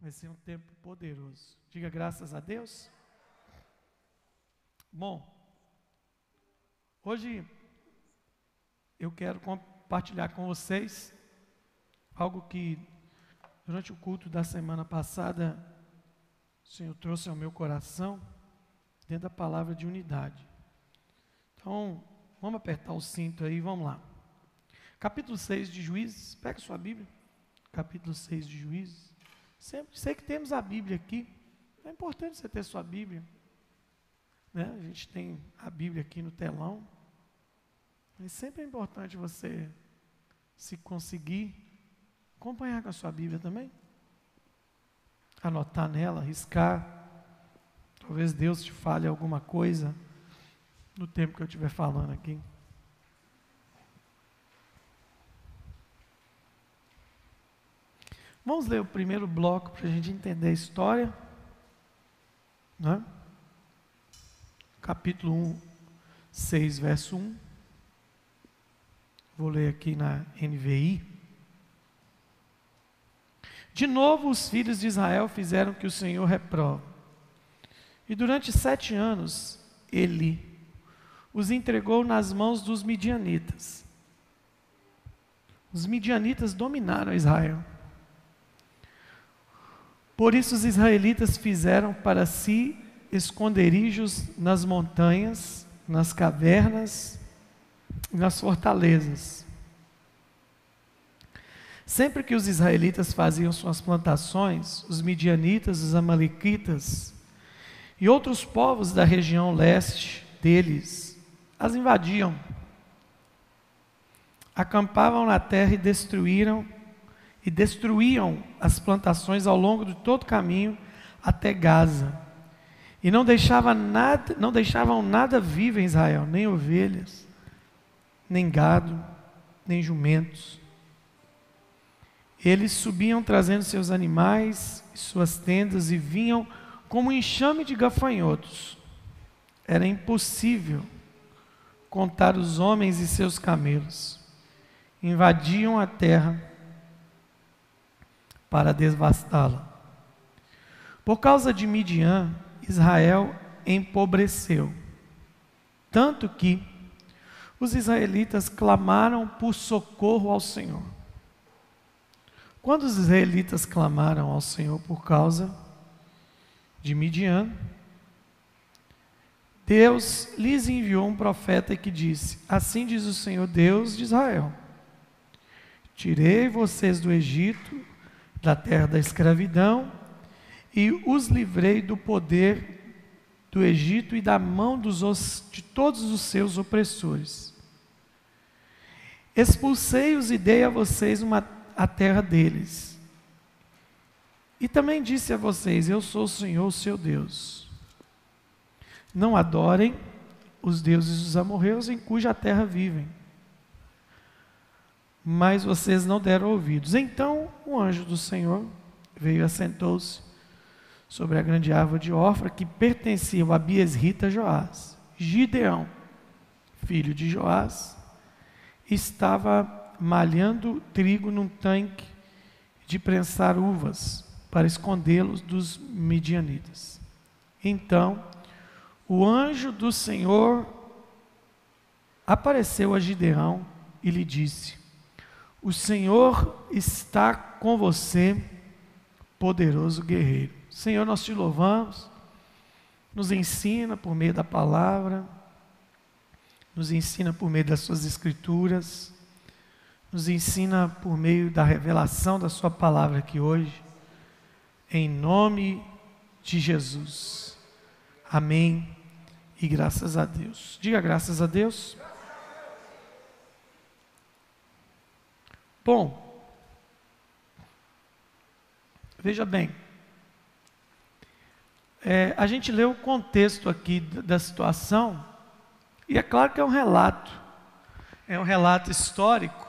Vai ser um tempo poderoso. Diga graças a Deus. Bom, hoje eu quero compartilhar com vocês algo que durante o culto da semana passada o Senhor trouxe ao meu coração dentro da palavra de unidade. Então, vamos apertar o cinto aí, vamos lá. Capítulo 6 de Juízes, pega sua Bíblia. Capítulo 6 de Juízes. Sempre, sei que temos a Bíblia aqui. É importante você ter sua Bíblia. Né? A gente tem a Bíblia aqui no telão. Mas sempre é importante você, se conseguir, acompanhar com a sua Bíblia também. Anotar nela, riscar. Talvez Deus te fale alguma coisa no tempo que eu estiver falando aqui. Vamos ler o primeiro bloco para a gente entender a história. Né? Capítulo 1, 6, verso 1. Vou ler aqui na NVI. De novo, os filhos de Israel fizeram que o Senhor reprova. E durante sete anos, ele os entregou nas mãos dos midianitas. Os midianitas dominaram Israel. Por isso os israelitas fizeram para si esconderijos nas montanhas, nas cavernas, nas fortalezas. Sempre que os israelitas faziam suas plantações, os midianitas, os amalequitas e outros povos da região leste deles as invadiam. Acampavam na terra e destruíram e destruíam as plantações ao longo de todo o caminho até Gaza. E não, deixava nada, não deixavam nada vivo em Israel, nem ovelhas, nem gado, nem jumentos. Eles subiam trazendo seus animais e suas tendas e vinham como um enxame de gafanhotos. Era impossível contar os homens e seus camelos. Invadiam a terra para devastá-la. Por causa de Midian, Israel empobreceu, tanto que os israelitas clamaram por socorro ao Senhor. Quando os israelitas clamaram ao Senhor por causa de Midian, Deus lhes enviou um profeta que disse: Assim diz o Senhor Deus de Israel: Tirei vocês do Egito da terra da escravidão e os livrei do poder do Egito e da mão dos, de todos os seus opressores. Expulsei-os e dei a vocês uma, a terra deles. E também disse a vocês: Eu sou o Senhor, seu Deus. Não adorem os deuses dos amorreus em cuja terra vivem mas vocês não deram ouvidos. Então o anjo do Senhor veio e assentou-se sobre a grande árvore de Ofra que pertencia a Biesrita Joás. Gideão, filho de Joás, estava malhando trigo num tanque de prensar uvas para escondê-los dos midianitas. Então, o anjo do Senhor apareceu a Gideão e lhe disse: o Senhor está com você, poderoso guerreiro. Senhor, nós te louvamos, nos ensina por meio da palavra, nos ensina por meio das suas escrituras, nos ensina por meio da revelação da sua palavra aqui hoje, em nome de Jesus. Amém e graças a Deus. Diga graças a Deus. Bom, veja bem, é, a gente lê o contexto aqui da situação, e é claro que é um relato, é um relato histórico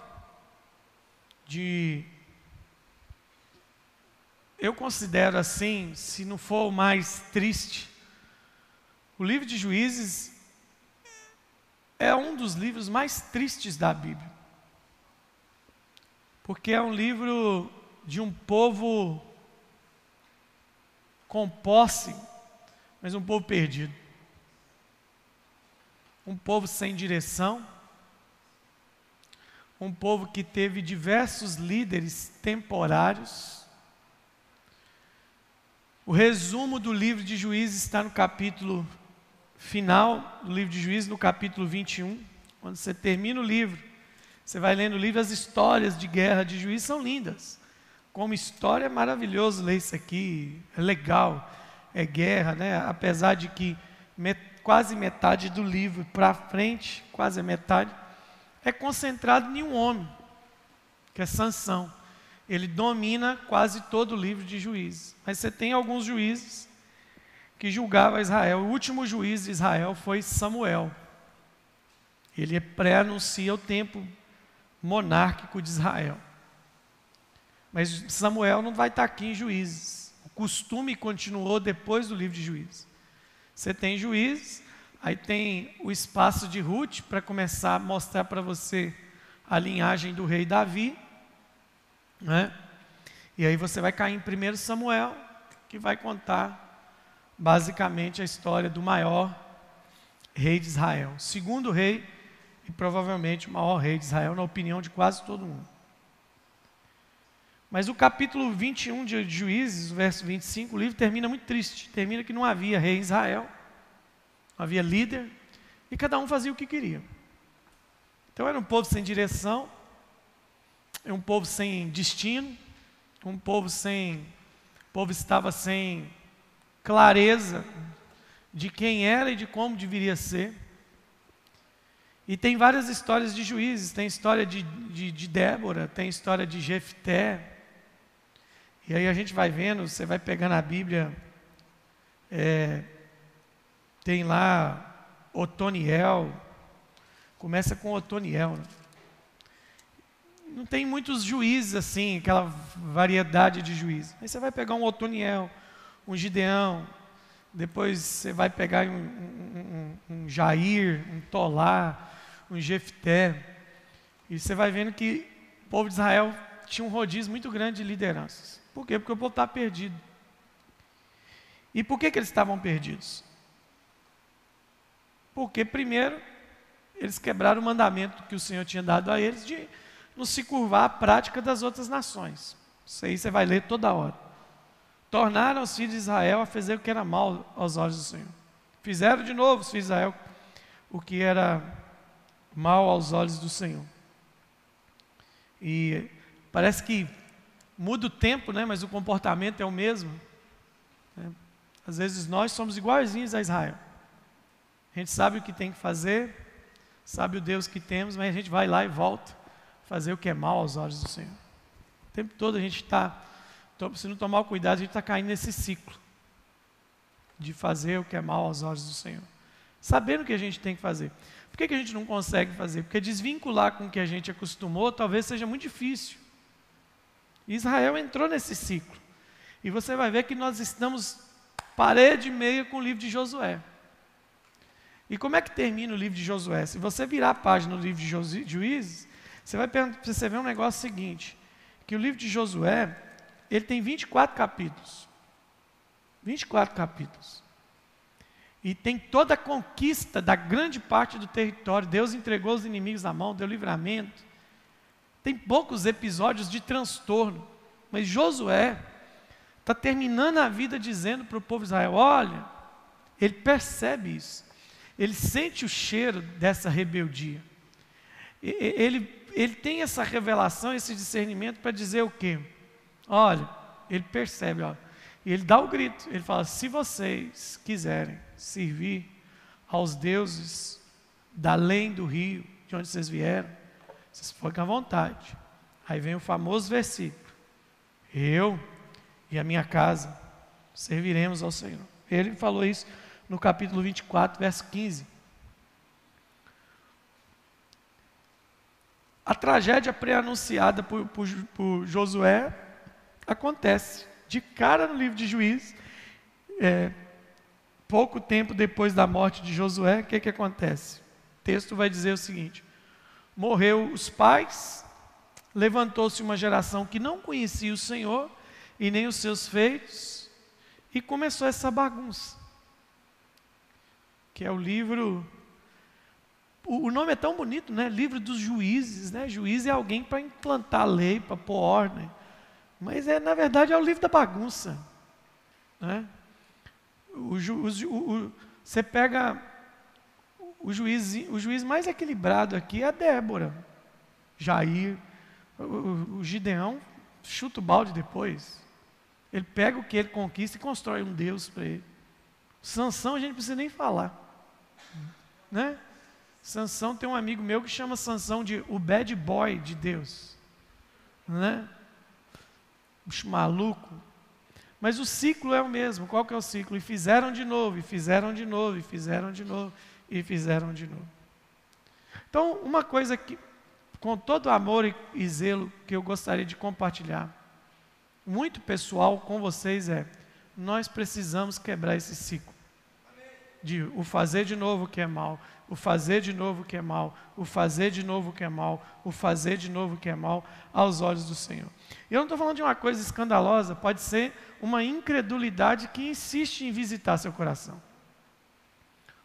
de. Eu considero assim, se não for o mais triste, o livro de Juízes é um dos livros mais tristes da Bíblia porque é um livro de um povo com posse, mas um povo perdido. Um povo sem direção. Um povo que teve diversos líderes temporários. O resumo do livro de Juízes está no capítulo final do livro de Juízes, no capítulo 21. Quando você termina o livro, você vai lendo o livro, as histórias de guerra de Juízes são lindas. Como história é maravilhoso ler isso aqui, é legal, é guerra, né? Apesar de que met, quase metade do livro para frente, quase a metade, é concentrado em um homem, que é Sansão. Ele domina quase todo o livro de juízes. Mas você tem alguns juízes que julgavam Israel. O último juiz de Israel foi Samuel. Ele pré-anuncia o tempo monárquico de Israel. Mas Samuel não vai estar aqui em Juízes. O costume continuou depois do livro de Juízes. Você tem Juízes, aí tem o espaço de Ruth para começar a mostrar para você a linhagem do rei Davi, né? E aí você vai cair em 1 Samuel, que vai contar basicamente a história do maior rei de Israel, segundo rei e provavelmente o maior rei de Israel, na opinião de quase todo mundo. Mas o capítulo 21 de Juízes, verso 25, o livro termina muito triste. Termina que não havia rei em Israel, não havia líder, e cada um fazia o que queria. Então era um povo sem direção, um povo sem destino, um povo sem. O povo estava sem clareza de quem era e de como deveria ser. E tem várias histórias de juízes, tem história de, de, de Débora, tem história de Jefté, e aí a gente vai vendo, você vai pegando a Bíblia, é, tem lá Otoniel, começa com Otoniel. Né? Não tem muitos juízes assim, aquela variedade de juízes. Aí você vai pegar um Otoniel, um Gideão, depois você vai pegar um, um, um, um Jair, um Tolá, um Jefté, e você vai vendo que o povo de Israel tinha um rodízio muito grande de lideranças. Por quê? Porque o povo estava perdido. E por que, que eles estavam perdidos? Porque, primeiro, eles quebraram o mandamento que o Senhor tinha dado a eles de não se curvar à prática das outras nações. Isso aí você vai ler toda hora. Tornaram os filhos de Israel a fazer o que era mal aos olhos do Senhor. Fizeram de novo os filhos de Israel o que era mal aos olhos do Senhor. E parece que muda o tempo, né, mas o comportamento é o mesmo. Né? Às vezes nós somos iguaizinhos a Israel. A gente sabe o que tem que fazer, sabe o Deus que temos, mas a gente vai lá e volta fazer o que é mal aos olhos do Senhor. O tempo todo a gente está, se não tomar cuidado, a gente está caindo nesse ciclo de fazer o que é mal aos olhos do Senhor. Sabendo o que a gente tem que fazer. Por que, que a gente não consegue fazer? Porque desvincular com o que a gente acostumou talvez seja muito difícil. Israel entrou nesse ciclo. E você vai ver que nós estamos parede e meia com o livro de Josué. E como é que termina o livro de Josué? Se você virar a página do livro de Juízes, você vai perceber um negócio seguinte, que o livro de Josué, ele tem 24 capítulos. 24 capítulos. E tem toda a conquista da grande parte do território. Deus entregou os inimigos na mão, deu livramento. Tem poucos episódios de transtorno, mas Josué está terminando a vida dizendo para o povo de Israel: olha, ele percebe isso, ele sente o cheiro dessa rebeldia. Ele, ele tem essa revelação, esse discernimento para dizer o quê? Olha, ele percebe, olha, ele dá o grito, ele fala: se vocês quiserem servir aos deuses da além do rio, de onde vocês vieram, vocês ficam à vontade. Aí vem o famoso versículo: Eu e a minha casa serviremos ao Senhor. Ele falou isso no capítulo 24, verso 15. A tragédia pré-anunciada por, por, por, Josué acontece de cara no livro de Juízes. É, pouco tempo depois da morte de Josué, o que, que acontece? O texto vai dizer o seguinte: morreu os pais, levantou-se uma geração que não conhecia o Senhor e nem os seus feitos, E começou essa bagunça. Que é o livro. O, nome é tão bonito, né? Livro dos juízes, né? Juiz é alguém para implantar lei, para pôr ordem. Mas é, na verdade, é o livro da bagunça. Ju, o, o, você pega o juiz, o juiz mais equilibrado aqui é a Débora, Jair, o, o Gideão chuta o balde depois. Ele pega o que ele conquista e constrói um Deus para ele. Sansão a gente não precisa nem falar. Né? Sansão tem um amigo meu que chama Sansão de o bad boy de Deus. Né? Bicho maluco. Mas o ciclo é o mesmo. Qual que é o ciclo? E fizeram de novo, e fizeram de novo, e fizeram de novo, e fizeram de novo. Então, uma coisa que com todo amor e, e zelo que eu gostaria de compartilhar, muito pessoal com vocês é: nós precisamos quebrar esse ciclo de o fazer de novo que é mal, o fazer de novo que é mal, o fazer de novo que é mal, o fazer de novo que é mal aos olhos do Senhor. E eu não estou falando de uma coisa escandalosa, pode ser uma incredulidade que insiste em visitar seu coração.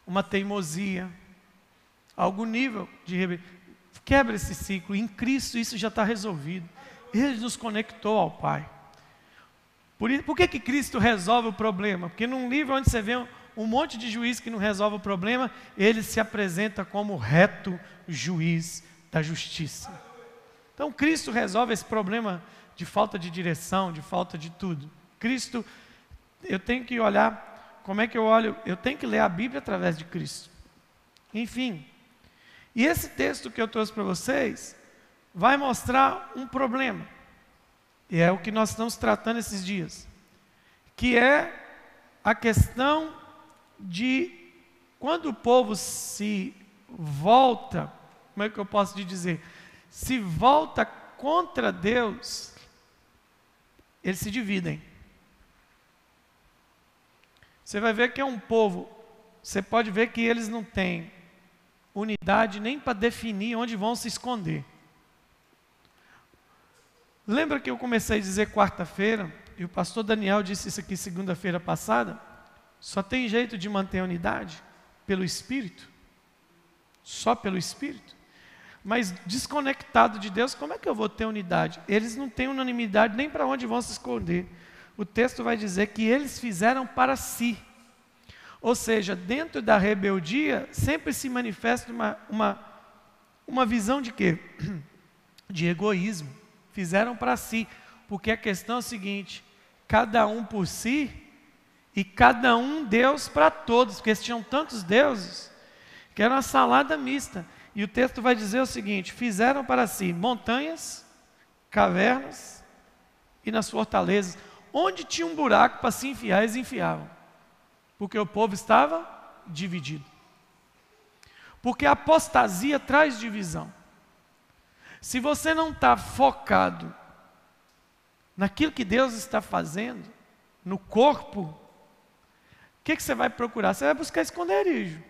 Uma teimosia, algum nível de Quebra esse ciclo. Em Cristo isso já está resolvido. Ele nos conectou ao Pai. Por, por que, que Cristo resolve o problema? Porque num livro onde você vê um, monte de juiz que não resolve o problema, ele se apresenta como reto juiz da justiça. Então Cristo resolve esse problema de falta de direção, de falta de tudo. Cristo, eu tenho que olhar, como é que eu olho? Eu tenho que ler a Bíblia através de Cristo. Enfim, e esse texto que eu trouxe para vocês vai mostrar um problema. E é o que nós estamos tratando esses dias. Que é a questão de quando o povo se volta, como é que eu posso dizer? Se volta contra Deus, eles se dividem. Você vai ver que é um povo, você pode ver que eles não têm unidade nem para definir onde vão se esconder. Lembra que eu comecei a dizer quarta-feira, e o pastor Daniel disse isso aqui segunda-feira passada? Só tem jeito de manter a unidade pelo Espírito. Só pelo Espírito. Mas desconectado de Deus, como é que eu vou ter unidade? Eles não têm unanimidade nem para onde vão se esconder. O texto vai dizer que eles fizeram para si. Ou seja, dentro da rebeldia sempre se manifesta uma, uma, uma visão de quê? De egoísmo. Fizeram para si. Porque a questão é a seguinte: cada um por si e cada um Deus para todos, porque eles tinham tantos deuses que era uma salada mista. E o texto vai dizer o seguinte: fizeram para si montanhas, cavernas e nas fortalezas, onde tinha um buraco para se enfiar, eles enfiavam. Porque o povo estava dividido. Porque a apostasia traz divisão. Se você não está focado naquilo que Deus está fazendo, no corpo, o que, que você vai procurar? Você vai buscar esconderijo.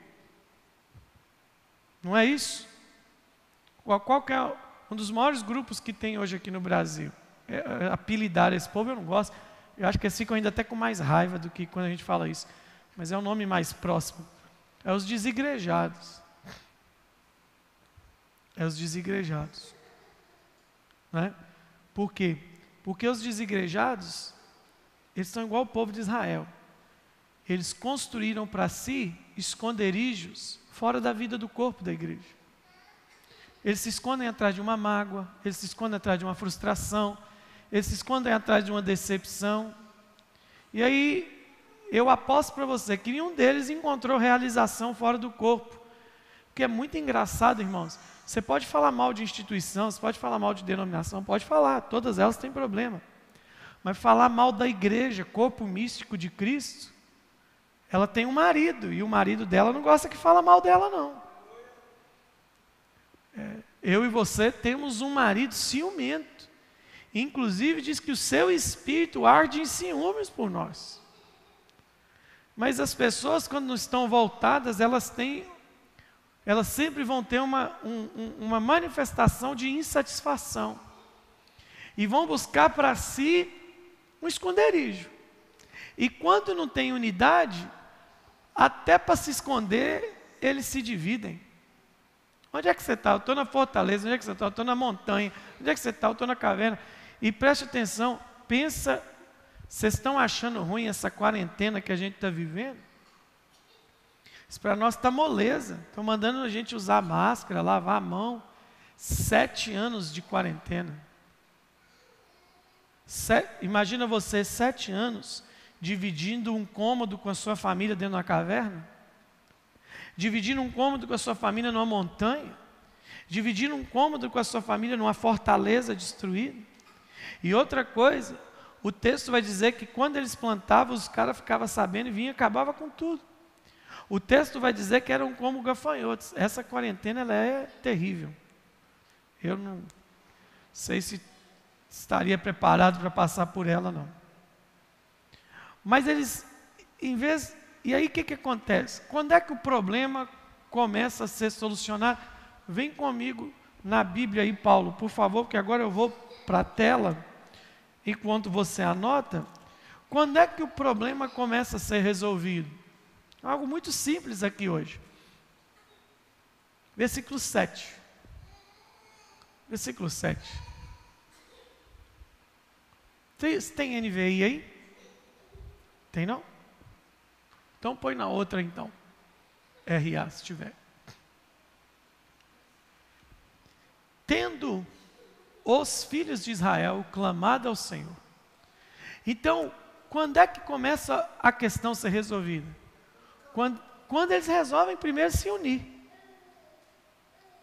Não é isso? Qual, é um dos maiores grupos que tem hoje aqui no Brasil? É, é, apelidar esse povo eu não gosto. Eu acho que eles ficam ainda até com mais raiva do que quando a gente fala isso mas é o nome mais próximo. É os desigrejados. É os desigrejados. Né? Por quê? Porque os desigrejados, eles são igual o povo de Israel. Eles construíram para si esconderijos fora da vida do corpo da igreja. Eles se escondem atrás de uma mágoa, eles se escondem atrás de uma frustração, eles se escondem atrás de uma decepção. E aí eu aposto para você que nenhum deles encontrou realização fora do corpo. Porque é muito engraçado, irmãos. Você pode falar mal de instituição, você pode falar mal de denominação, pode falar, todas elas têm problema. Mas falar mal da igreja, corpo místico de Cristo, ela tem um marido, e o marido dela não gosta que fala mal dela, não. É, eu e você temos um marido ciumento. Inclusive diz que o seu espírito arde em ciúmes por nós. Mas as pessoas, quando estão voltadas, elas têm, elas sempre vão ter uma, um, uma manifestação de insatisfação. E vão buscar para si um esconderijo. E quando não tem unidade, até para se esconder, eles se dividem. Onde é que você está? Eu estou na fortaleza. Onde é que você está? Eu estou na montanha. Onde é que você está? Eu estou na caverna. E preste atenção, pensa, vocês estão achando ruim essa quarentena que a gente está vivendo? Isso para nós está moleza. Estão mandando a gente usar máscara, lavar a mão. Sete anos de quarentena. Sete, imagina você, sete anos, dividindo um cômodo com a sua família dentro de uma caverna dividindo um cômodo com a sua família numa montanha, dividindo um cômodo com a sua família numa fortaleza destruída. E outra coisa, o texto vai dizer que quando eles plantavam, os caras ficavam sabendo e vinha e acabava com tudo. O texto vai dizer que eram como gafanhotos. Essa quarentena ela é terrível. Eu não sei se estaria preparado para passar por ela, não. Mas eles, em vez e aí o que, que acontece? Quando é que o problema começa a ser solucionado? Vem comigo na Bíblia aí, Paulo, por favor, porque agora eu vou para a tela, enquanto você anota. Quando é que o problema começa a ser resolvido? Algo muito simples aqui hoje. Versículo 7. Versículo 7. Tem, tem NVI aí? Tem não? Então põe na outra então. RA se tiver. Tendo os filhos de Israel clamado ao Senhor. Então, quando é que começa a questão ser resolvida? Quando, quando eles resolvem primeiro se unir.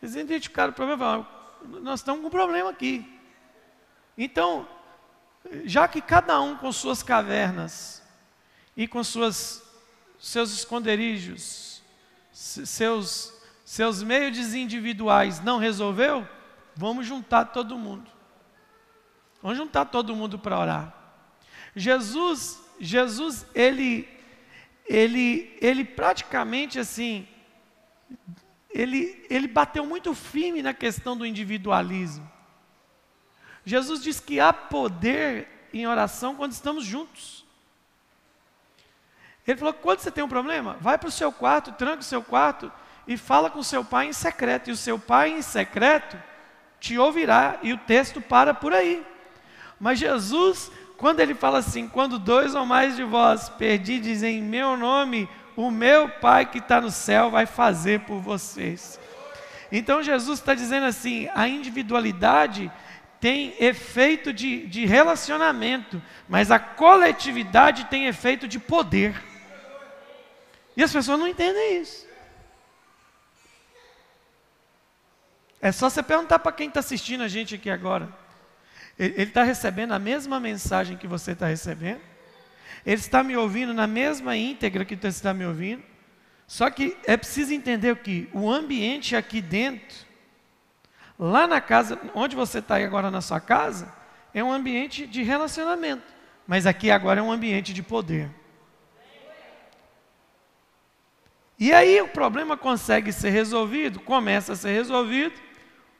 Eles identificaram o problema nós estamos com um problema aqui. Então, já que cada um com suas cavernas e com suas seus esconderijos, seus, seus meios individuais não resolveu, vamos juntar todo mundo. Vamos juntar todo mundo para orar. Jesus, Jesus, ele, ele, ele praticamente assim, ele, ele bateu muito firme na questão do individualismo. Jesus diz que há poder em oração quando estamos juntos. Ele falou: quando você tem um problema, vai para o seu quarto, tranca o seu quarto e fala com seu pai em secreto. E o seu pai em secreto te ouvirá. E o texto para por aí. Mas Jesus, quando ele fala assim: quando dois ou mais de vós perdides em meu nome, o meu Pai que está no céu vai fazer por vocês. Então Jesus está dizendo assim: a individualidade tem efeito de, de relacionamento, mas a coletividade tem efeito de poder. E as pessoas não entendem isso. É só você perguntar para quem está assistindo a gente aqui agora. Ele está recebendo a mesma mensagem que você está recebendo. Ele está me ouvindo na mesma íntegra que você está me ouvindo. Só que é preciso entender que o ambiente aqui dentro, lá na casa, onde você está agora na sua casa, é um ambiente de relacionamento. Mas aqui agora é um ambiente de poder. E aí o problema consegue ser resolvido, começa a ser resolvido,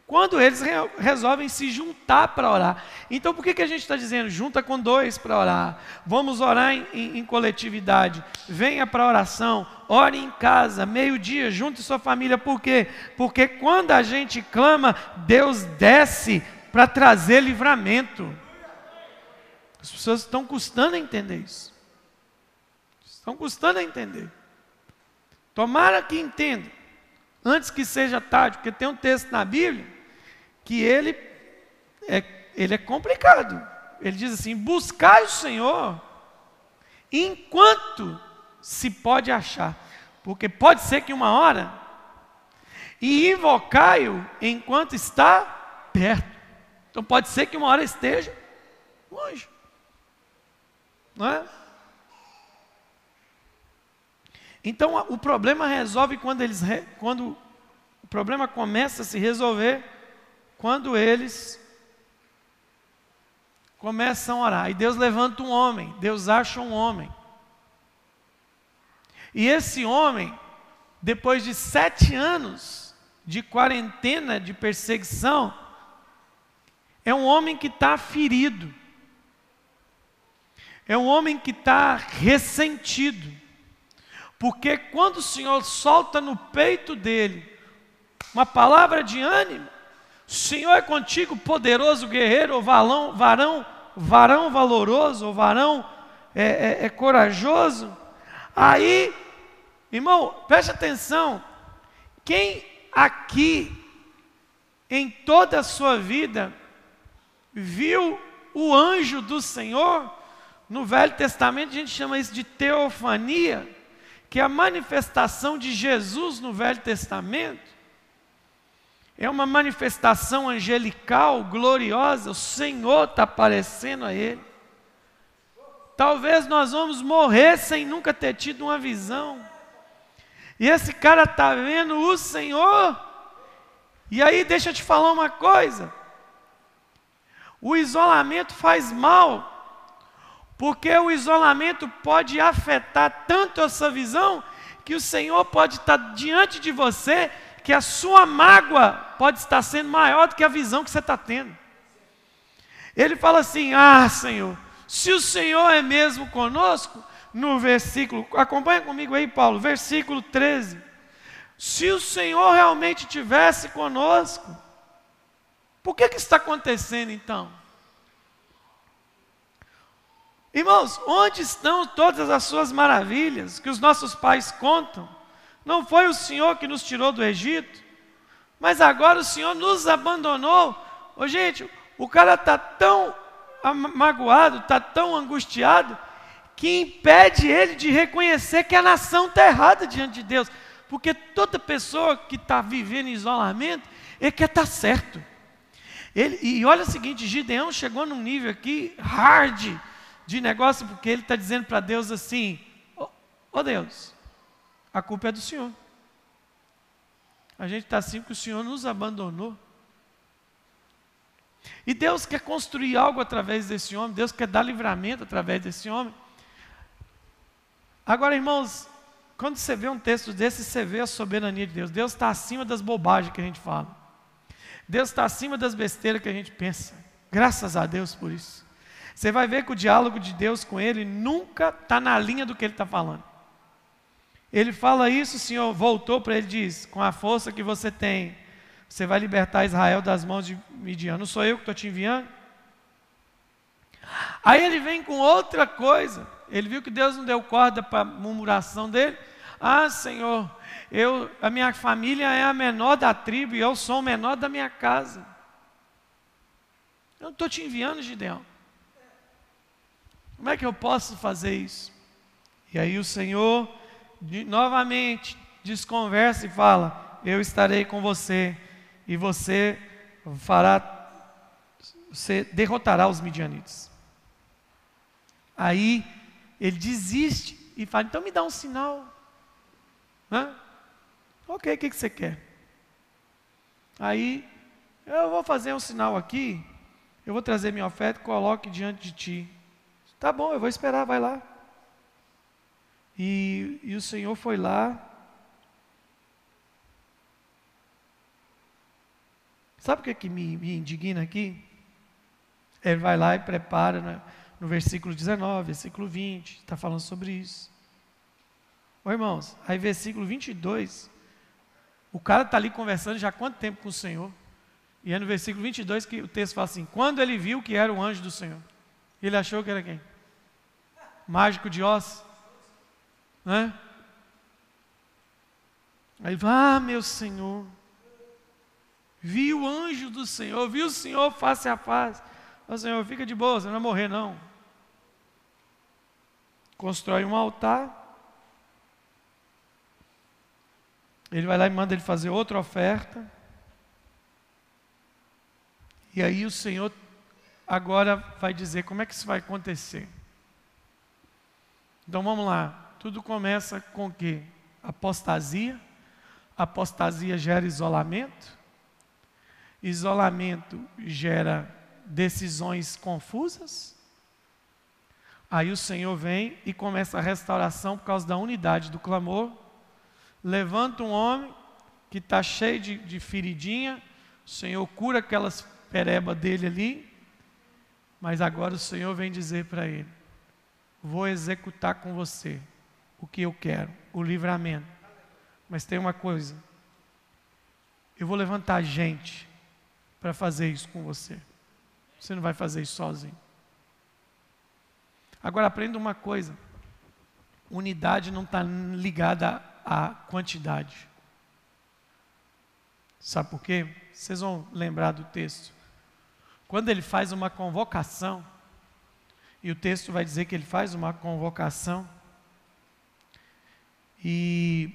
quando eles re resolvem se juntar para orar. Então por que, que a gente está dizendo junta com dois para orar? Vamos orar em, em, em coletividade. Venha para a oração, ore em casa, meio-dia, junte sua família. Por quê? Porque quando a gente clama, Deus desce para trazer livramento. As pessoas estão custando a entender isso. Estão custando a entender. Tomara que entenda, antes que seja tarde, porque tem um texto na Bíblia que ele é, ele é complicado. Ele diz assim: buscai o Senhor enquanto se pode achar, porque pode ser que uma hora, e invocai-o enquanto está perto. Então pode ser que uma hora esteja longe, não é? Então o problema resolve quando eles quando o problema começa a se resolver quando eles começam a orar. E Deus levanta um homem, Deus acha um homem. E esse homem, depois de sete anos de quarentena, de perseguição, é um homem que está ferido. é um homem que está ressentido. Porque quando o Senhor solta no peito dele uma palavra de ânimo, o Senhor é contigo, poderoso guerreiro, ou varão, varão, valoroso, ou varão é, é, é corajoso. Aí, irmão, preste atenção. Quem aqui, em toda a sua vida, viu o anjo do Senhor? No Velho Testamento a gente chama isso de teofania, que a manifestação de Jesus no Velho Testamento. É uma manifestação angelical, gloriosa, o Senhor está aparecendo a ele. Talvez nós vamos morrer sem nunca ter tido uma visão. E esse cara está vendo o Senhor. E aí, deixa eu te falar uma coisa: o isolamento faz mal, porque o isolamento pode afetar tanto essa visão, que o Senhor pode estar diante de você, que a sua mágoa pode estar sendo maior do que a visão que você está tendo. Ele fala assim: Ah, Senhor, se o Senhor é mesmo conosco, no versículo, acompanha comigo aí, Paulo, versículo 13. Se o Senhor realmente tivesse conosco, por que, que está acontecendo então? Irmãos, onde estão todas as suas maravilhas que os nossos pais contam? Não foi o Senhor que nos tirou do Egito, mas agora o Senhor nos abandonou. Ô, gente, o cara está tão magoado, está tão angustiado, que impede ele de reconhecer que a nação está errada diante de Deus. Porque toda pessoa que está vivendo em isolamento, ele quer estar tá certo. Ele, e olha o seguinte, Gideão chegou num nível aqui hard de negócio, porque ele está dizendo para Deus assim: Ô oh, oh Deus, a culpa é do Senhor. A gente está assim porque o Senhor nos abandonou. E Deus quer construir algo através desse homem, Deus quer dar livramento através desse homem. Agora, irmãos, quando você vê um texto desse, você vê a soberania de Deus. Deus está acima das bobagens que a gente fala. Deus está acima das besteiras que a gente pensa. Graças a Deus por isso. Você vai ver que o diálogo de Deus com ele nunca está na linha do que ele está falando. Ele fala isso, o Senhor voltou para ele e diz: Com a força que você tem, você vai libertar Israel das mãos de Midian. Não sou eu que estou te enviando? Aí ele vem com outra coisa. Ele viu que Deus não deu corda para a murmuração dele. Ah, Senhor, eu, a minha família é a menor da tribo e eu sou o menor da minha casa. Eu não estou te enviando, Gideão. Como é que eu posso fazer isso? E aí o Senhor novamente desconversa e fala: Eu estarei com você e você fará, você derrotará os midianitas. Aí ele desiste e fala: Então me dá um sinal. Hã? Ok, o que, que você quer? Aí, eu vou fazer um sinal aqui, eu vou trazer minha oferta coloque diante de ti. Tá bom, eu vou esperar, vai lá. E, e o Senhor foi lá. Sabe o que, é que me, me indigna aqui? Ele vai lá e prepara no versículo 19, versículo 20, está falando sobre isso. Ô irmãos, aí versículo 22, o cara está ali conversando já há quanto tempo com o Senhor? E é no versículo 22 que o texto fala assim: Quando ele viu que era o anjo do Senhor, ele achou que era quem? Mágico de Oz. Né? Aí, ah, meu Senhor, vi o anjo do Senhor, vi o Senhor face a face. Ô Senhor, fica de boa, você não vai morrer não. Constrói um altar, Ele vai lá e manda ele fazer outra oferta. E aí o Senhor agora vai dizer como é que isso vai acontecer. Então vamos lá. Tudo começa com o quê? Apostasia. Apostasia gera isolamento. Isolamento gera decisões confusas. Aí o Senhor vem e começa a restauração por causa da unidade do clamor levanta um homem que está cheio de, de feridinha, o Senhor cura aquelas perebas dele ali, mas agora o Senhor vem dizer para ele: vou executar com você o que eu quero, o livramento. Mas tem uma coisa: eu vou levantar gente para fazer isso com você. Você não vai fazer isso sozinho. Agora aprenda uma coisa: unidade não está ligada à quantidade. Sabe por quê? Vocês vão lembrar do texto. Quando ele faz uma convocação, e o texto vai dizer que ele faz uma convocação, e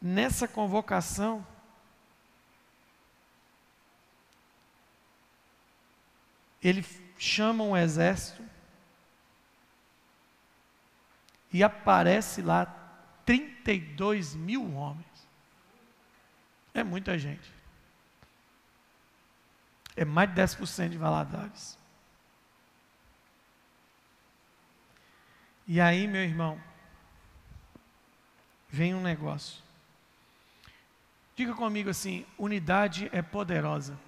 nessa convocação, ele chama um exército e aparece lá 32 mil homens. É muita gente. É mais de 10% de Valadares. E aí, meu irmão, vem um negócio. Diga comigo assim: unidade é poderosa.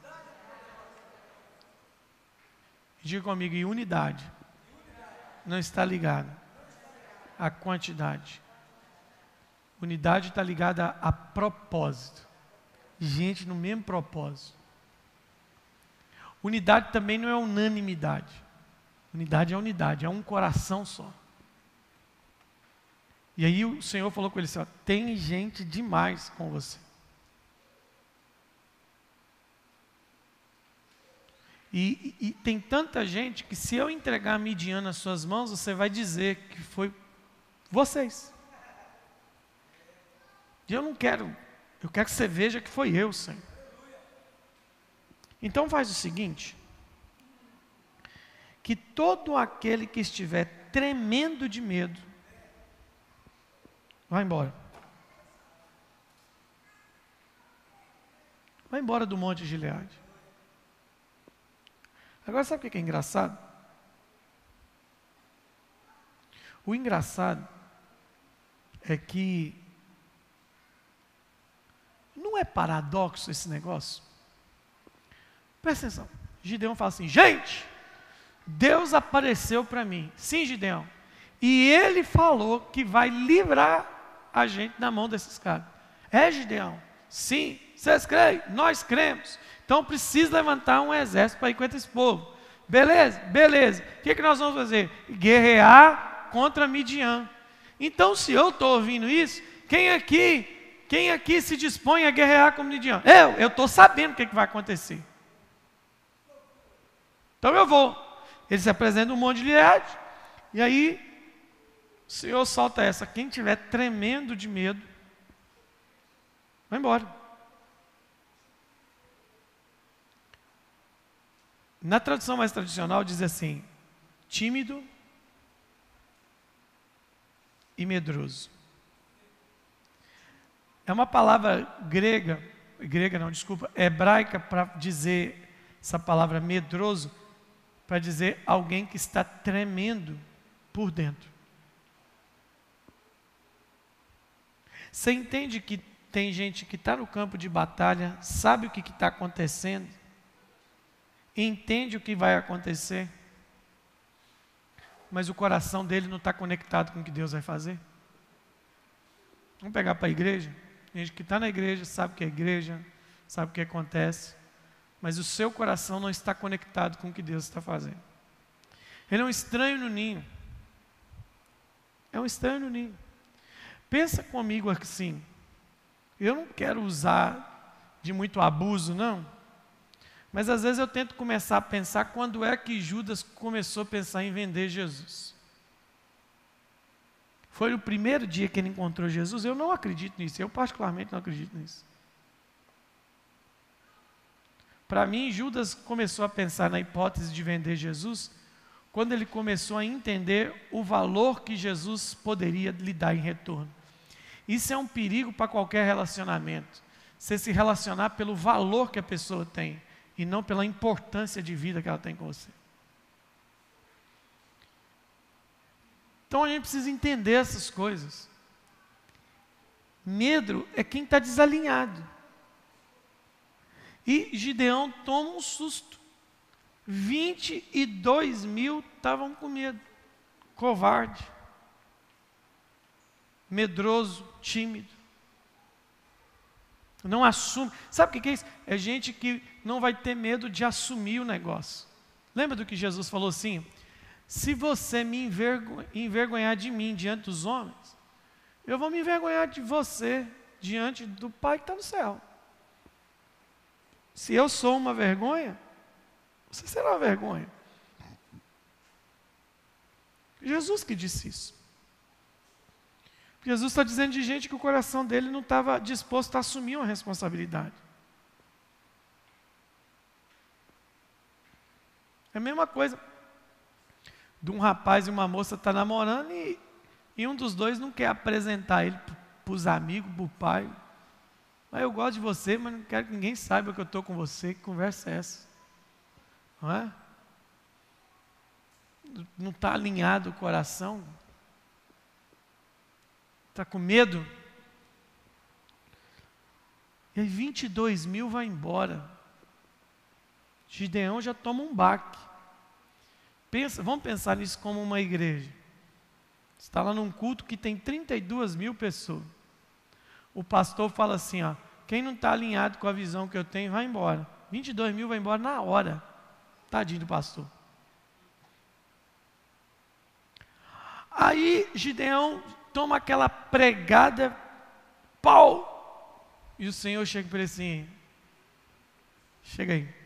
Diga comigo, e unidade não está ligada à quantidade. Unidade está ligada a propósito. Gente no mesmo propósito. Unidade também não é unanimidade. Unidade é unidade, é um coração só. E aí o Senhor falou com ele assim: ó, tem gente demais com você. E, e, e, tem tanta gente que se eu entregar a Midian nas suas mãos, você vai dizer que foi vocês. E eu não quero, eu quero que você veja que foi eu, Senhor. Então faz o seguinte: que todo aquele que estiver tremendo de medo, vai embora. Vai embora do Monte Gileade. Agora, sabe o que é engraçado? O engraçado é que não é paradoxo esse negócio? Presta atenção. Gideão fala assim: gente, Deus apareceu para mim. Sim, Gideão. E ele falou que vai livrar a gente da mão desses caras. É, Gideão? Sim. Vocês creem? Nós cremos. Então precisa levantar um exército para ir contra esse povo. Beleza? Beleza. O que, que nós vamos fazer? Guerrear contra Midian. Então, se eu estou ouvindo isso, quem aqui, quem aqui se dispõe a guerrear com Midian? Eu, eu estou sabendo o que, que vai acontecer. Então eu vou. Ele se apresenta um monte de liade, e aí o Senhor solta essa. Quem tiver tremendo de medo, vai embora. Na tradução mais tradicional diz assim: tímido e medroso. É uma palavra grega, grega não, desculpa, hebraica para dizer essa palavra medroso, para dizer alguém que está tremendo por dentro. Você entende que tem gente que está no campo de batalha, sabe o que está acontecendo, entende o que vai acontecer, mas o coração dele não está conectado com o que Deus vai fazer. Vamos pegar para a igreja? Gente que está na igreja sabe o que é igreja, sabe o que acontece, mas o seu coração não está conectado com o que Deus está fazendo. Ele é um estranho no ninho. É um estranho no ninho. Pensa comigo assim. Eu não quero usar de muito abuso, não. Mas às vezes eu tento começar a pensar quando é que Judas começou a pensar em vender Jesus. Foi o primeiro dia que ele encontrou Jesus? Eu não acredito nisso. Eu, particularmente, não acredito nisso. Para mim, Judas começou a pensar na hipótese de vender Jesus quando ele começou a entender o valor que Jesus poderia lhe dar em retorno. Isso é um perigo para qualquer relacionamento. Você se relacionar pelo valor que a pessoa tem e não pela importância de vida que ela tem com você. Então a gente precisa entender essas coisas. Medo é quem está desalinhado. E Gideão toma um susto. 22 mil estavam com medo, covarde, medroso, tímido. Não assume. Sabe o que é isso? É gente que não vai ter medo de assumir o negócio. Lembra do que Jesus falou assim? Se você me envergonhar de mim diante dos homens, eu vou me envergonhar de você diante do Pai que está no céu. Se eu sou uma vergonha, você será uma vergonha. Jesus que disse isso. Jesus está dizendo de gente que o coração dele não estava disposto a assumir uma responsabilidade. É a mesma coisa de um rapaz e uma moça estar tá namorando e, e um dos dois não quer apresentar ele para os amigos, para o pai. Mas eu gosto de você, mas não quero que ninguém saiba que eu estou com você. Que conversa é essa? Não é? Não está alinhado o coração? Está com medo? E aí 22 mil vai embora. Gideão já toma um baque. Pensa, vamos pensar nisso como uma igreja. Está lá num culto que tem 32 mil pessoas o pastor fala assim: ó, quem não está alinhado com a visão que eu tenho, vai embora. 22 mil vai embora na hora. Tadinho do pastor. Aí Gideão toma aquela pregada, pau, e o Senhor chega para ele assim: chega aí.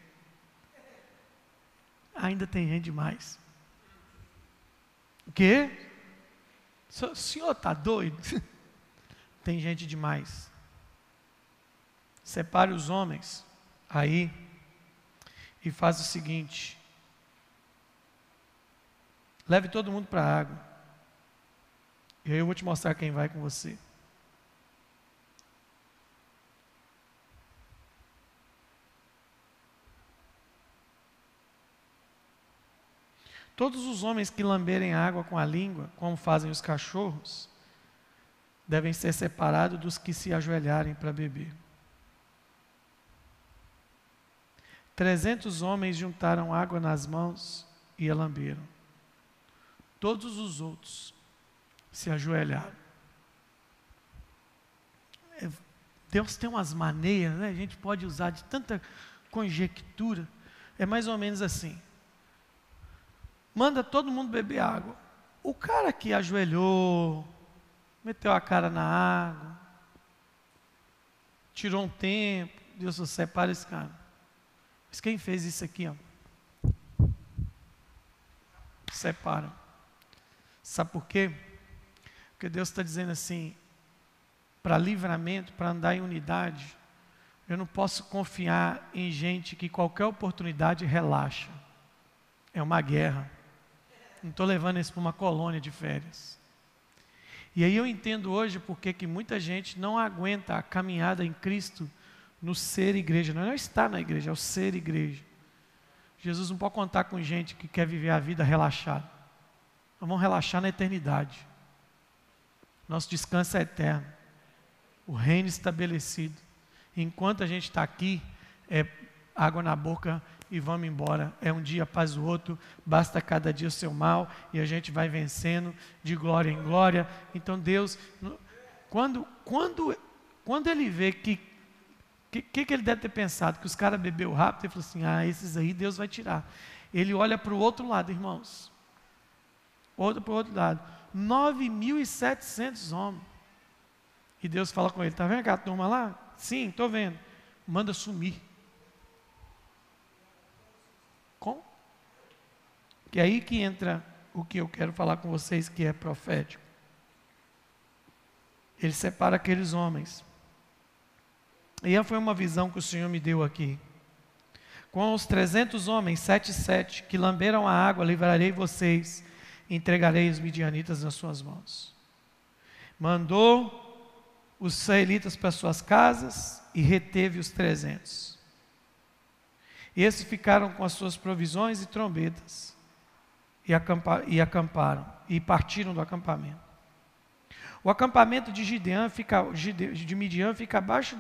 Ainda tem gente demais. O quê? O senhor está doido? tem gente demais. Separe os homens aí e faz o seguinte: leve todo mundo para a água. E aí eu vou te mostrar quem vai com você. Todos os homens que lamberem água com a língua, como fazem os cachorros, devem ser separados dos que se ajoelharem para beber. Trezentos homens juntaram água nas mãos e a lamberam. Todos os outros se ajoelharam. É, Deus tem umas maneiras, né? a gente pode usar de tanta conjectura. É mais ou menos assim: manda todo mundo beber água. O cara que ajoelhou, meteu a cara na água, tirou um tempo, Deus separa esse cara. Mas quem fez isso aqui, ó? Separa. Sabe por quê? Porque Deus está dizendo assim: para livramento, para andar em unidade, eu não posso confiar em gente que qualquer oportunidade relaxa. É uma guerra. Não estou levando isso para uma colônia de férias. E aí eu entendo hoje porque que muita gente não aguenta a caminhada em Cristo no ser igreja. Não é estar na igreja, é o ser igreja. Jesus não pode contar com gente que quer viver a vida relaxada. Nós vamos relaxar na eternidade. Nosso descanso é eterno. O reino estabelecido. Enquanto a gente está aqui, é água na boca e vamos embora. É um dia após o outro, basta cada dia o seu mal e a gente vai vencendo de glória em glória. Então Deus, quando, quando, quando ele vê que o que, que, ele deve ter pensado? Que os caras bebeu rápido, ele falou assim: ah, esses aí Deus vai tirar. Ele olha para o outro lado, irmãos. Outro para o outro lado. 9.700 homens. E Deus fala com ele: está vendo aquela turma lá? Sim, estou vendo. Manda sumir. Que é aí que entra o que eu quero falar com vocês, que é profético. Ele separa aqueles homens. E foi uma visão que o Senhor me deu aqui. Com os trezentos homens, sete sete, que lamberam a água, livrarei vocês, entregarei os midianitas nas suas mãos. Mandou os israelitas para suas casas e reteve os trezentos. E esses ficaram com as suas provisões e trombetas e, acampa, e acamparam, e partiram do acampamento. O acampamento de Gideão fica, de Midian fica abaixo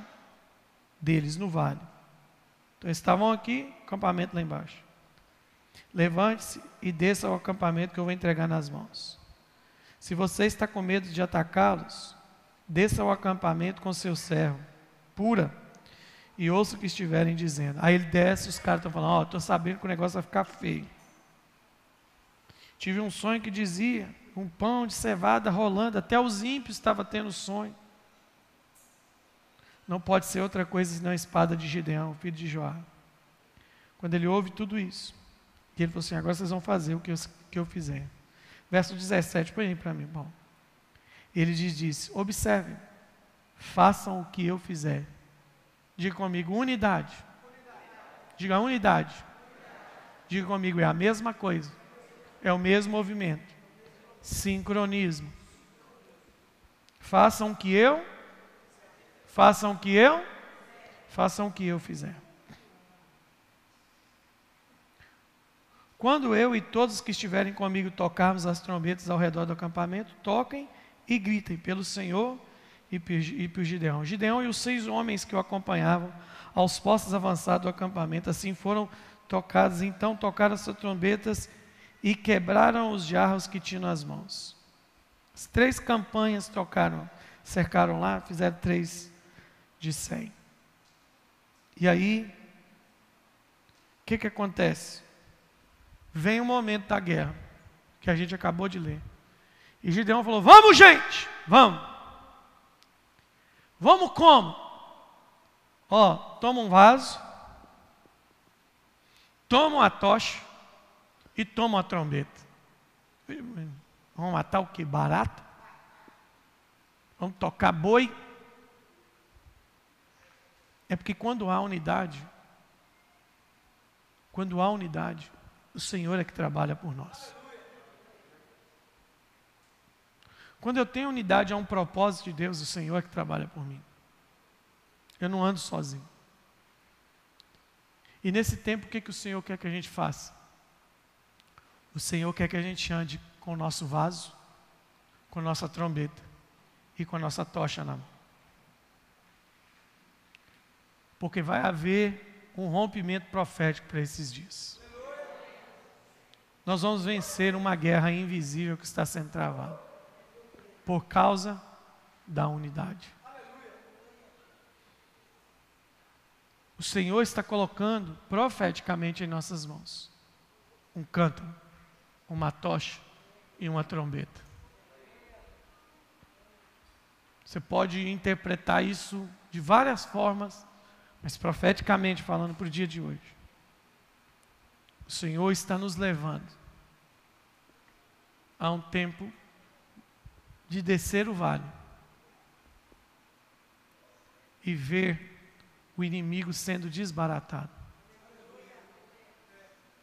deles, no vale. Então eles estavam aqui, acampamento lá embaixo. Levante-se e desça ao acampamento que eu vou entregar nas mãos. Se você está com medo de atacá-los, desça ao acampamento com seu servo, pura, e ouça o que estiverem dizendo. Aí ele desce, os caras estão falando: Ó, oh, estou sabendo que o negócio vai ficar feio. Tive um sonho que dizia: um pão de cevada rolando, até os ímpios estavam tendo sonho. Não pode ser outra coisa senão a espada de Gideão, filho de Joá. Quando ele ouve tudo isso, ele falou assim: agora vocês vão fazer o que eu, que eu fizer. Verso 17, põe aí para mim, bom. Ele diz, disse: observem, façam o que eu fizer. Diga comigo, unidade. Diga unidade. Diga comigo, é a mesma coisa. É o mesmo movimento. Sincronismo. Façam o que eu Façam o que eu, façam o que eu fizer. Quando eu e todos que estiverem comigo tocarmos as trombetas ao redor do acampamento, toquem e gritem pelo Senhor e por Gideão. Gideão e os seis homens que o acompanhavam aos postos avançados do acampamento, assim foram tocados. Então tocaram as trombetas e quebraram os jarros que tinham nas mãos. As três campanhas tocaram, cercaram lá, fizeram três de 100. E aí, o que, que acontece? Vem o momento da guerra, que a gente acabou de ler. E Gideão falou: Vamos, gente, vamos. Vamos como? Ó, toma um vaso, toma uma tocha e toma uma trombeta. Vamos matar o que? Barato? Vamos tocar boi? É porque quando há unidade, quando há unidade, o Senhor é que trabalha por nós. Quando eu tenho unidade, há um propósito de Deus, o Senhor é que trabalha por mim. Eu não ando sozinho. E nesse tempo, o que, que o Senhor quer que a gente faça? O Senhor quer que a gente ande com o nosso vaso, com a nossa trombeta e com a nossa tocha na mão porque vai haver um rompimento profético para esses dias. Nós vamos vencer uma guerra invisível que está sendo travada por causa da unidade. O Senhor está colocando profeticamente em nossas mãos um cântaro, uma tocha e uma trombeta. Você pode interpretar isso de várias formas mas profeticamente falando para o dia de hoje, o Senhor está nos levando a um tempo de descer o vale e ver o inimigo sendo desbaratado.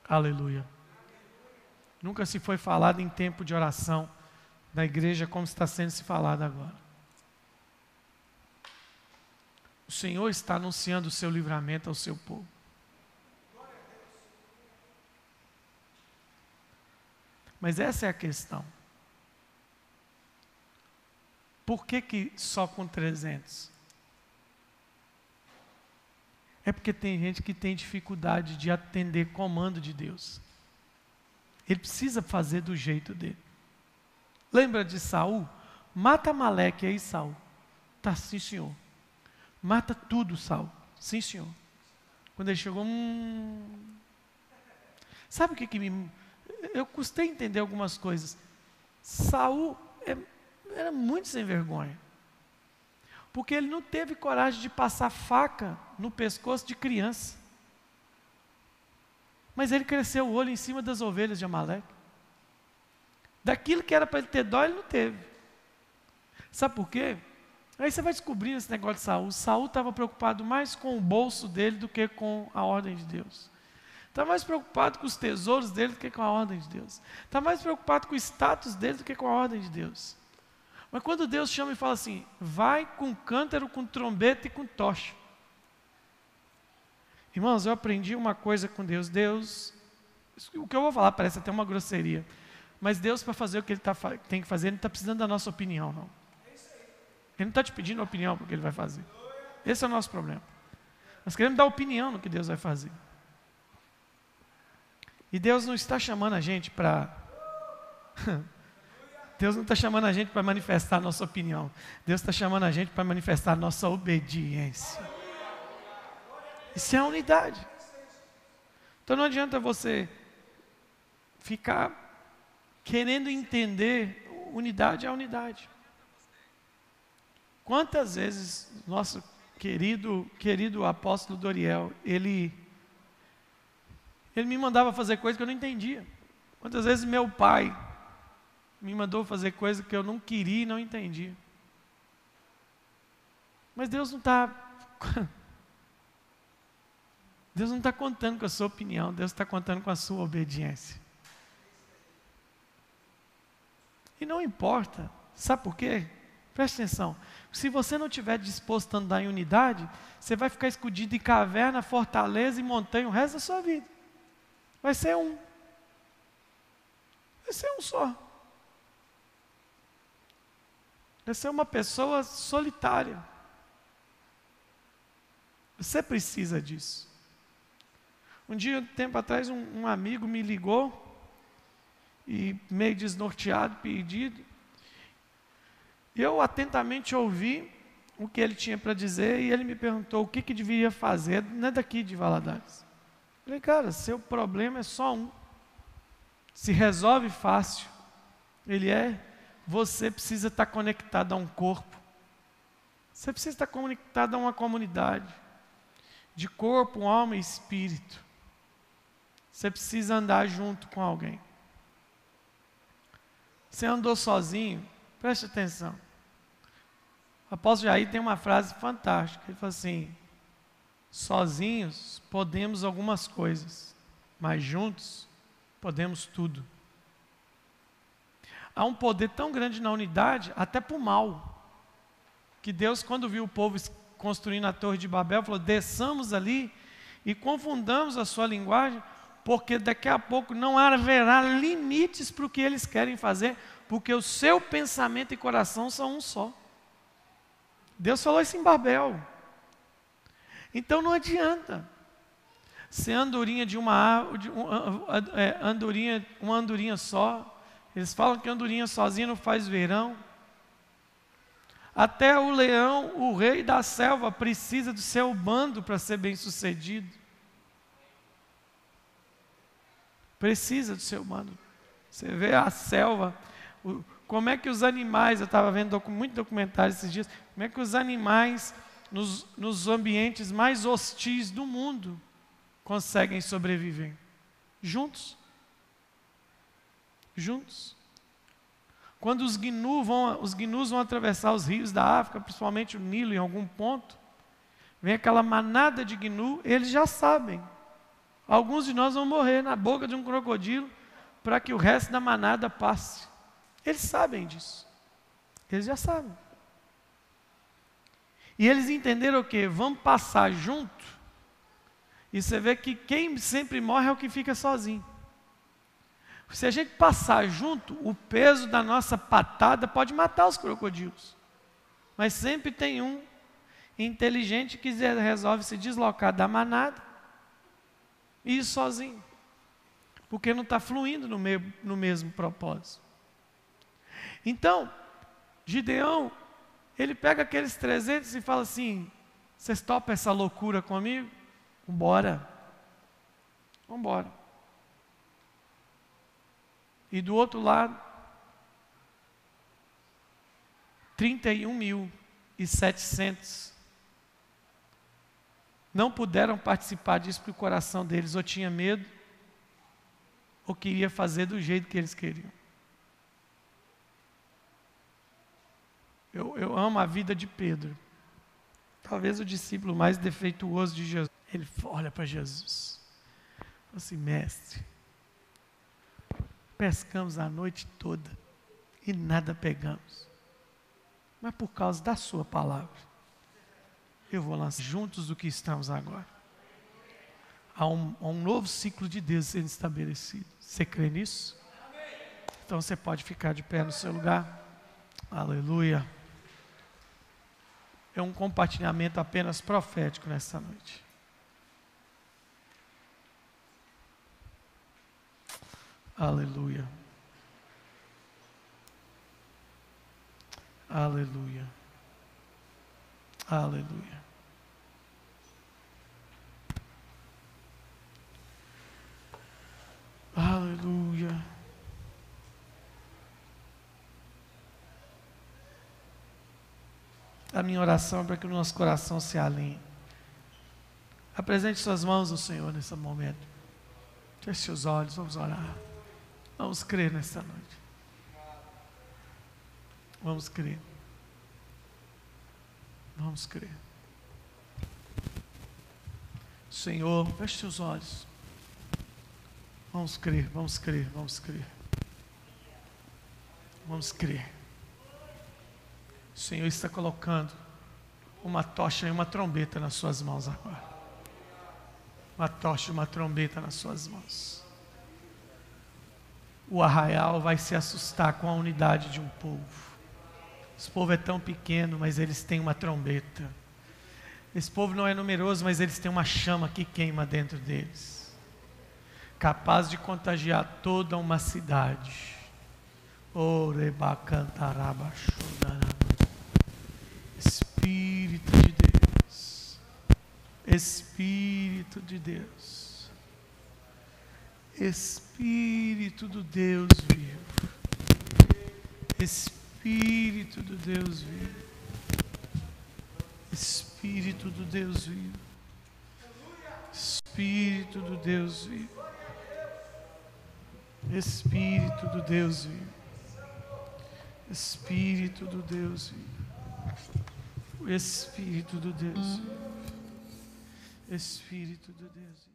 Aleluia. Nunca se foi falado em tempo de oração da igreja como está sendo se falado agora. O Senhor está anunciando o seu livramento ao seu povo. Mas essa é a questão. Por que, que só com 300? É porque tem gente que tem dificuldade de atender comando de Deus. Ele precisa fazer do jeito dele. Lembra de Saul? Mata Maleque aí, Saul. Tá sim, senhor. Mata tudo, Saul. Sim, senhor. Quando ele chegou, hum... sabe o que, que me. Eu custei entender algumas coisas. Saul é, era muito sem vergonha. Porque ele não teve coragem de passar faca no pescoço de criança. Mas ele cresceu o olho em cima das ovelhas de Amaleque. Daquilo que era para ele ter dó, ele não teve. Sabe por quê? Aí você vai descobrir esse negócio de Saul. Saul estava preocupado mais com o bolso dele do que com a ordem de Deus. Está mais preocupado com os tesouros dele do que com a ordem de Deus. Está mais preocupado com o status dele do que com a ordem de Deus. Mas quando Deus chama e fala assim, vai com cântaro, com trombeta e com tocha. Irmãos, eu aprendi uma coisa com Deus. Deus, o que eu vou falar parece até uma grosseria. Mas Deus, para fazer o que Ele tá, tem que fazer, Ele não está precisando da nossa opinião, não. Ele não está te pedindo opinião porque ele vai fazer. Esse é o nosso problema. Nós queremos dar opinião no que Deus vai fazer. E Deus não está chamando a gente para. Deus não está chamando a gente para manifestar a nossa opinião. Deus está chamando a gente para manifestar a nossa obediência. Isso é a unidade. Então não adianta você ficar querendo entender. Unidade é unidade. Quantas vezes nosso querido, querido apóstolo Doriel, ele, ele me mandava fazer coisas que eu não entendia. Quantas vezes meu pai me mandou fazer coisas que eu não queria e não entendia. Mas Deus não está. Deus não está contando com a sua opinião, Deus está contando com a sua obediência. E não importa, sabe por quê? Preste atenção. Se você não estiver disposto a andar em unidade, você vai ficar escondido em caverna, fortaleza e montanha o resto da sua vida. Vai ser um. Vai ser um só. Vai ser uma pessoa solitária. Você precisa disso. Um dia, um tempo atrás, um, um amigo me ligou e meio desnorteado, pedido. Eu atentamente ouvi o que ele tinha para dizer e ele me perguntou o que, que deveria fazer, não é daqui de Valadares. Falei, cara, seu problema é só um. Se resolve fácil. Ele é, você precisa estar conectado a um corpo. Você precisa estar conectado a uma comunidade. De corpo, alma e espírito. Você precisa andar junto com alguém. Você andou sozinho? Preste atenção. O apóstolo Jair tem uma frase fantástica. Ele fala assim: sozinhos podemos algumas coisas, mas juntos podemos tudo. Há um poder tão grande na unidade, até para o mal, que Deus, quando viu o povo construindo a Torre de Babel, falou: desçamos ali e confundamos a sua linguagem, porque daqui a pouco não haverá limites para o que eles querem fazer, porque o seu pensamento e coração são um só. Deus falou isso em Babel. Então não adianta ser andorinha de uma de um, é, andorinha, uma andorinha só. Eles falam que andorinha sozinha não faz verão. Até o leão, o rei da selva, precisa do seu bando para ser bem sucedido. Precisa do seu bando. Você vê a selva, o, como é que os animais, eu estava vendo docu, muito documentário esses dias, como é que os animais nos, nos ambientes mais hostis do mundo conseguem sobreviver? Juntos. Juntos. Quando os, gnu vão, os gnus vão atravessar os rios da África, principalmente o Nilo em algum ponto, vem aquela manada de gnu, eles já sabem. Alguns de nós vão morrer na boca de um crocodilo para que o resto da manada passe. Eles sabem disso. Eles já sabem. E eles entenderam o que? Vamos passar junto. E você vê que quem sempre morre é o que fica sozinho. Se a gente passar junto, o peso da nossa patada pode matar os crocodilos. Mas sempre tem um inteligente que resolve se deslocar da manada e ir sozinho. Porque não está fluindo no, meio, no mesmo propósito. Então, Gideão, ele pega aqueles 300 e fala assim: vocês topam essa loucura comigo? Vambora. Vambora. E do outro lado, 31 mil e 700 não puderam participar disso porque o coração deles ou tinha medo ou queria fazer do jeito que eles queriam. Eu, eu amo a vida de Pedro. Talvez o discípulo mais defeituoso de Jesus. Ele olha para Jesus. Fala assim, mestre, pescamos a noite toda e nada pegamos. Mas por causa da sua palavra, eu vou lançar juntos do que estamos agora. Há um, há um novo ciclo de Deus sendo estabelecido. Você crê nisso? Então você pode ficar de pé no seu lugar. Aleluia. É um compartilhamento apenas profético nesta noite. Aleluia. Aleluia. Aleluia. Aleluia. A minha oração é para que o nosso coração se alinhe. Apresente suas mãos ao Senhor nesse momento. Feche seus olhos, vamos orar. Vamos crer nesta noite. Vamos crer. Vamos crer. Senhor, feche seus olhos. Vamos crer, vamos crer, vamos crer. Vamos crer. O Senhor está colocando uma tocha e uma trombeta nas suas mãos agora. Uma tocha e uma trombeta nas suas mãos. O arraial vai se assustar com a unidade de um povo. Esse povo é tão pequeno, mas eles têm uma trombeta. Esse povo não é numeroso, mas eles têm uma chama que queima dentro deles capaz de contagiar toda uma cidade. Espírito de Deus, Espírito de Deus, Espírito do Deus vivo, Espírito do Deus vivo, Espírito do Deus vivo, Espírito do Deus vivo. Espírito do Deus vivo. Espírito do Deus vivo. Espírito do Deus vivo. Espírito do Deus vivo.